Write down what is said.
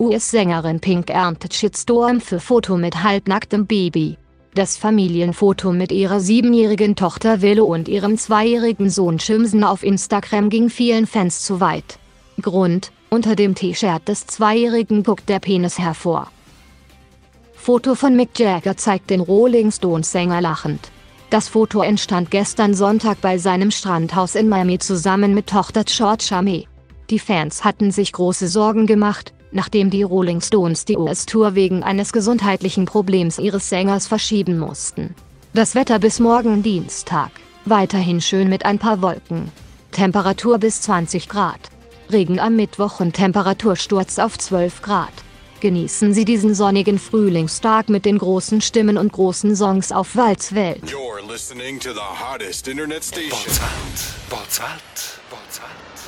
US-Sängerin Pink erntet Shitstorm für Foto mit halbnacktem Baby. Das Familienfoto mit ihrer siebenjährigen Tochter Willow und ihrem zweijährigen Sohn Chimsen auf Instagram ging vielen Fans zu weit. Grund, unter dem T-Shirt des Zweijährigen guckt der Penis hervor. Foto von Mick Jagger zeigt den Rolling Stones-Sänger lachend. Das Foto entstand gestern Sonntag bei seinem Strandhaus in Miami zusammen mit Tochter Georgia May. Die Fans hatten sich große Sorgen gemacht, nachdem die Rolling Stones die US-Tour wegen eines gesundheitlichen Problems ihres Sängers verschieben mussten. Das Wetter bis morgen Dienstag, weiterhin schön mit ein paar Wolken. Temperatur bis 20 Grad. Regen am Mittwoch und Temperatursturz auf 12 Grad. Genießen Sie diesen sonnigen Frühlingstag mit den großen Stimmen und großen Songs auf Walzwelt. You're listening to the hottest internet station. Botswelt. Botswelt.